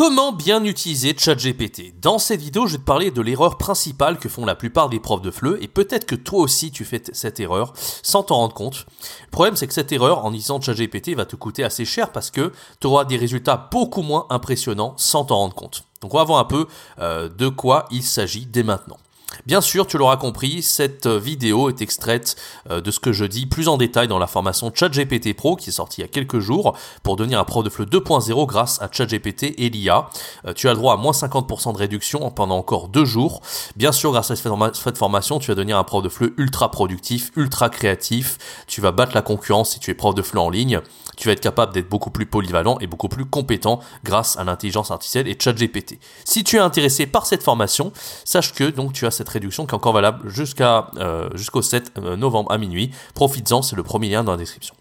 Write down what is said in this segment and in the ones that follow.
Comment bien utiliser ChatGPT? Dans cette vidéo, je vais te parler de l'erreur principale que font la plupart des profs de FLE et peut-être que toi aussi tu fais cette erreur sans t'en rendre compte. Le problème c'est que cette erreur en utilisant ChatGPT va te coûter assez cher parce que tu auras des résultats beaucoup moins impressionnants sans t'en rendre compte. Donc on va voir un peu euh, de quoi il s'agit dès maintenant. Bien sûr, tu l'auras compris, cette vidéo est extraite euh, de ce que je dis plus en détail dans la formation ChatGPT Pro qui est sortie il y a quelques jours pour devenir un prof de FLE 2.0 grâce à ChatGPT et l'IA. Euh, tu as le droit à moins 50% de réduction pendant encore deux jours. Bien sûr, grâce à cette formation, tu vas devenir un prof de FLE ultra productif, ultra créatif. Tu vas battre la concurrence si tu es prof de FLE en ligne. Tu vas être capable d'être beaucoup plus polyvalent et beaucoup plus compétent grâce à l'intelligence artificielle et ChatGPT. Si tu es intéressé par cette formation, sache que donc tu as cette réduction qui est encore valable jusqu'à euh, jusqu'au 7 euh, novembre à minuit. Profites-en, c'est le premier lien dans la description.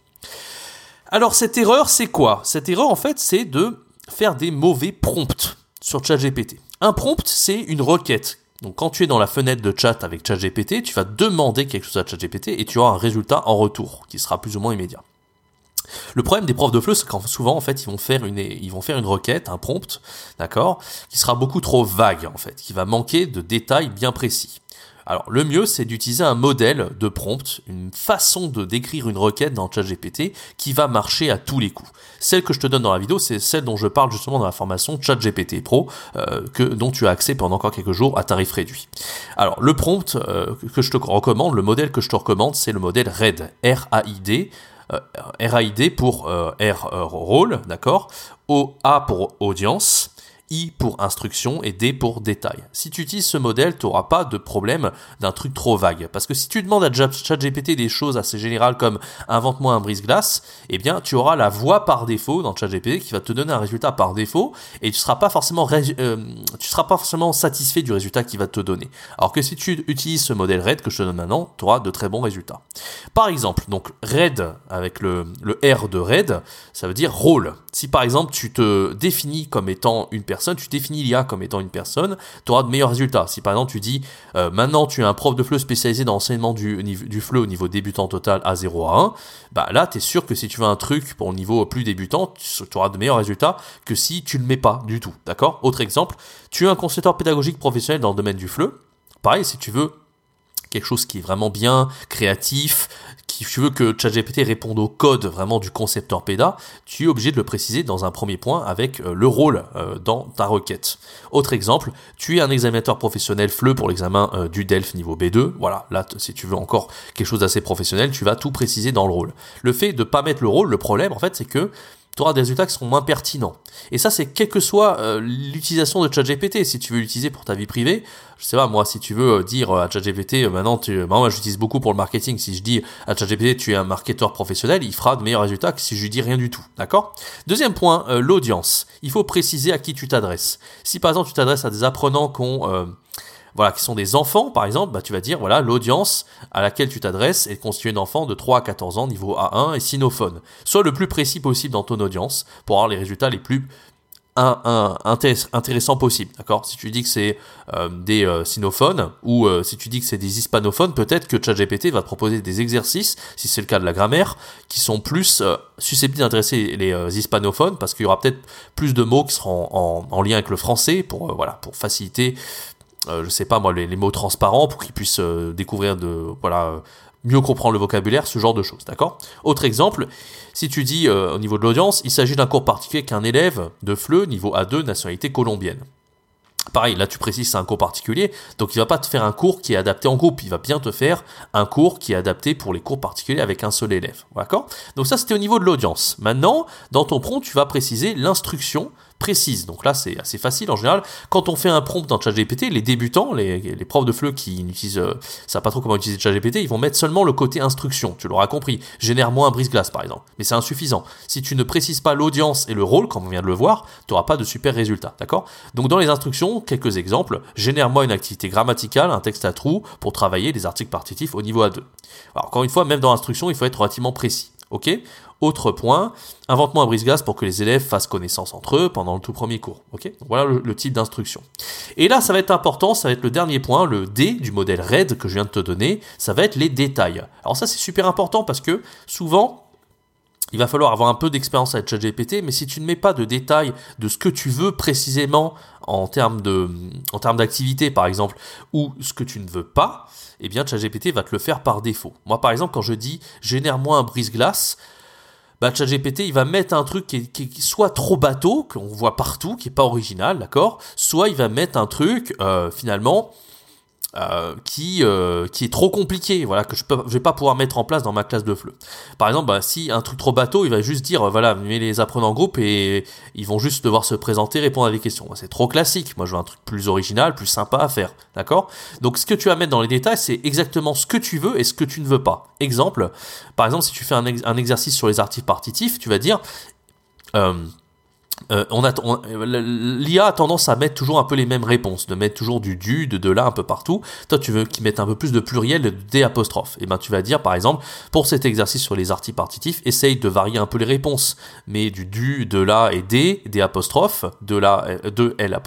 Alors cette erreur, c'est quoi? Cette erreur en fait, c'est de faire des mauvais prompts sur ChatGPT. Un prompt, c'est une requête. Donc quand tu es dans la fenêtre de chat avec ChatGPT, tu vas demander quelque chose à ChatGPT et tu auras un résultat en retour qui sera plus ou moins immédiat. Le problème des profs de FLE, c'est qu'en souvent, en fait, ils vont faire une, requête, un prompt, d'accord, qui sera beaucoup trop vague, en fait, qui va manquer de détails bien précis. Alors, le mieux, c'est d'utiliser un modèle de prompt, une façon de décrire une requête dans ChatGPT qui va marcher à tous les coups. Celle que je te donne dans la vidéo, c'est celle dont je parle justement dans la formation ChatGPT Pro, euh, que, dont tu as accès pendant encore quelques jours à tarif réduit. Alors, le prompt euh, que je te recommande, le modèle que je te recommande, c'est le modèle RAID, R-A-I-D, RAID pour euh, R euh, rôle, d'accord? O A pour audience, I pour instruction et D pour détail. Si tu utilises ce modèle, tu n'auras pas de problème d'un truc trop vague. Parce que si tu demandes à ChatGPT des choses assez générales comme invente-moi un brise-glace, eh bien tu auras la voix par défaut dans ChatGPT qui va te donner un résultat par défaut et tu seras pas forcément euh, seras pas forcément satisfait du résultat qu'il va te donner. Alors que si tu utilises ce modèle RAID que je te donne maintenant, tu auras de très bons résultats. Par exemple, donc RAID avec le, le R de RAID, ça veut dire rôle. Si par exemple tu te définis comme étant une personne tu définis l'IA comme étant une personne, tu auras de meilleurs résultats. Si par exemple tu dis euh, maintenant tu es un prof de FLE spécialisé dans l'enseignement du, du FLE au niveau débutant total à 0 à 1, bah là tu es sûr que si tu veux un truc pour le niveau plus débutant, tu, auras de meilleurs résultats que si tu ne le mets pas du tout. D'accord? Autre exemple, tu es un concepteur pédagogique professionnel dans le domaine du FLE. Pareil, si tu veux quelque chose qui est vraiment bien, créatif, si tu veux que ChatGPT réponde au code vraiment du concepteur PEDA, tu es obligé de le préciser dans un premier point avec euh, le rôle euh, dans ta requête. Autre exemple, tu es un examinateur professionnel FLE pour l'examen euh, du DELF niveau B2. Voilà, là, si tu veux encore quelque chose d'assez professionnel, tu vas tout préciser dans le rôle. Le fait de pas mettre le rôle, le problème, en fait, c'est que tu auras des résultats qui seront moins pertinents. Et ça, c'est quelle que soit euh, l'utilisation de ChatGPT. Si tu veux l'utiliser pour ta vie privée, je sais pas, moi, si tu veux euh, dire à ChatGPT, euh, maintenant, tu, moi, j'utilise beaucoup pour le marketing. Si je dis à ChatGPT, tu es un marketeur professionnel, il fera de meilleurs résultats que si je lui dis rien du tout. D'accord? Deuxième point, l'audience. Il faut préciser à qui tu t'adresses. Si par exemple, tu t'adresses à des apprenants qui ont voilà, qui sont des enfants, par exemple, bah, tu vas dire, voilà, l'audience à laquelle tu t'adresses est constituée d'enfants de 3 à 14 ans, niveau A1 et sinophone. Sois le plus précis possible dans ton audience pour avoir les résultats les plus un, intéressants possibles. D'accord? Si tu dis que c'est euh, des euh, sinophones ou euh, si tu dis que c'est des hispanophones, peut-être que ChatGPT va te proposer des exercices, si c'est le cas de la grammaire, qui sont plus susceptibles d'intéresser les hispanophones parce qu'il y aura peut-être plus de mots qui seront en, en, lien avec le français pour faciliter euh, je sais pas moi, les, mots transparents pour qu'ils puissent euh, découvrir de, voilà, mieux comprendre le vocabulaire, ce genre de choses, d'accord? Autre exemple, si tu dis euh, au niveau de l'audience, il s'agit d'un cours particulier qu'un élève de FLE, niveau A2, nationalité colombienne. Pareil, là tu précises c'est un cours particulier, donc il va pas te faire un cours qui est adapté en groupe, il va bien te faire un cours qui est adapté pour les cours particuliers avec un seul élève, d'accord? Donc ça c'était au niveau de l'audience. Maintenant, dans ton prompt, tu vas préciser l'instruction précises. Donc là, c'est assez facile en général. Quand on fait un prompt dans ChatGPT, les débutants, les, profs de FLE qui n'utilisent, euh, savent pas trop comment utiliser ChatGPT, ils vont mettre seulement le côté instruction. Tu l'auras compris. Génère-moi un brise-glace, par exemple. Mais c'est insuffisant. Si tu ne précises pas l'audience et le rôle, comme on vient de le voir, tu n'auras pas de super résultat. D'accord? Donc dans les instructions, quelques exemples. Génère-moi une activité grammaticale, un texte à trous pour travailler les articles partitifs au niveau A2. Alors, encore une fois, même dans l'instruction, il faut être relativement précis. Ok Autre point, invente-moi un brise-glace pour que les élèves fassent connaissance entre eux pendant le tout premier cours. Voilà le, type d'instruction. Et là, ça va être important, ça va être le dernier point, le D du modèle RAID que je viens de te donner, ça va être les détails. Alors ça, c'est super important parce que souvent, il va falloir avoir un peu d'expérience avec ChatGPT, mais si tu ne mets pas de détails de ce que tu veux précisément en termes d'activité par exemple, ou ce que tu ne veux pas, eh bien ChatGPT va te le faire par défaut. Moi par exemple, quand je dis génère-moi un brise-glace, bah, ChatGPT, il va mettre un truc qui est, soit trop bateau, qu'on voit partout, qui est pas original, d'accord? Soit il va mettre un truc, euh, finalement, euh, qui euh, qui est trop compliqué, voilà que je peux je vais pas pouvoir mettre en place dans ma classe de FLE. Par exemple, bah, si un truc trop bateau, il va juste dire euh, voilà, mets les apprenants en groupe et ils vont juste devoir se présenter, répondre à des questions. C'est trop classique. Moi, je veux un truc plus original, plus sympa à faire, d'accord? Donc, ce que tu vas mettre dans les détails, c'est exactement ce que tu veux et ce que tu ne veux pas. Exemple, par exemple, si tu fais un, exercice sur les articles partitifs, tu vas dire on a, l'IA a tendance à mettre toujours un peu les mêmes réponses, de mettre toujours du du, de de là un peu partout. Toi, tu veux qu'ils mettent un peu plus de pluriel, de des apostrophes. Et eh ben, tu vas dire, par exemple, pour cet exercice sur les articles partitifs, essaye de varier un peu les réponses. Mais du du, de là et des, des apostrophes, de là, euh, de L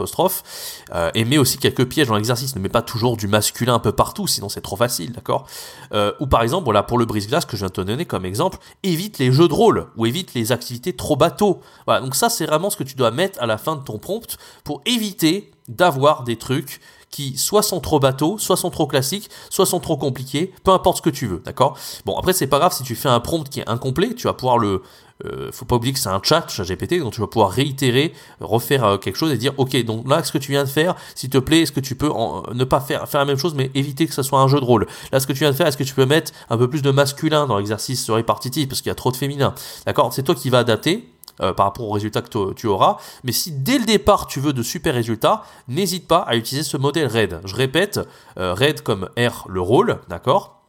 euh, et mets aussi quelques pièges dans l'exercice. Ne mets pas toujours du masculin un peu partout, sinon c'est trop facile, d'accord? Euh, Ou par exemple, voilà, pour le brise-glace que je viens de te donner comme exemple, évite les jeux de rôle, ou évite les activités trop bateaux. Voilà, donc ça, c'est vraiment ce que tu dois mettre à la fin de ton prompt pour éviter d'avoir des trucs qui soit sont trop bateaux, soit sont trop classiques, soit sont trop compliqués, peu importe ce que tu veux, d'accord? Bon, après c'est pas grave si tu fais un prompt qui est incomplet, tu vas pouvoir le euh, faut pas oublier que c'est un chat, chat GPT, donc tu vas pouvoir réitérer, refaire euh, quelque chose et dire ok donc là ce que tu viens de faire, s'il te plaît, est-ce que tu peux ne pas faire faire la même chose mais éviter que ce soit un jeu de rôle? Là ce que tu viens de faire, est-ce que tu peux mettre un peu plus de masculin dans l'exercice répartitif parce qu'il y a trop de féminin. D'accord? C'est toi qui vas adapter euh, par rapport aux résultats que tu auras. Mais si dès le départ tu veux de super résultats, n'hésite pas à utiliser ce modèle RAID. Je répète, euh, RAID comme R le rôle, d'accord?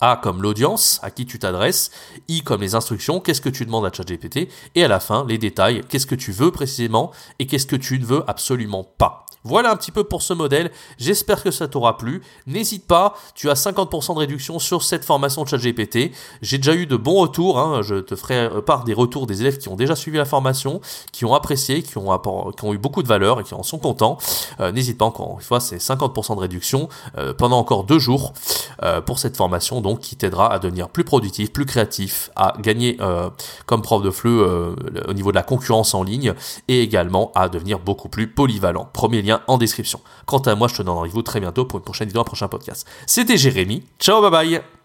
A comme l'audience à qui tu t'adresses, I comme les instructions, qu'est-ce que tu demandes à ChatGPT, et à la fin les détails, qu'est-ce que tu veux précisément et qu'est-ce que tu ne veux absolument pas. Voilà un petit peu pour ce modèle. J'espère que ça t'aura plu. N'hésite pas, tu as 50% de réduction sur cette formation de ChatGPT. J'ai déjà eu de bons retours. Hein. Je te ferai euh, part des retours des élèves qui ont déjà suivi la formation, qui ont apprécié, qui ont, eu beaucoup de valeur et qui en sont contents. Euh, n'hésite pas encore une fois, c'est 50% de réduction euh, pendant encore deux jours pour cette formation, donc qui t'aidera à devenir plus productif, plus créatif, à gagner comme prof de FLE au niveau de la concurrence en ligne et également à devenir beaucoup plus polyvalent. Premier en description. Quant à moi, je te donne rendez-vous très bientôt pour une prochaine vidéo, un prochain podcast. C'était Jérémy. Ciao, bye bye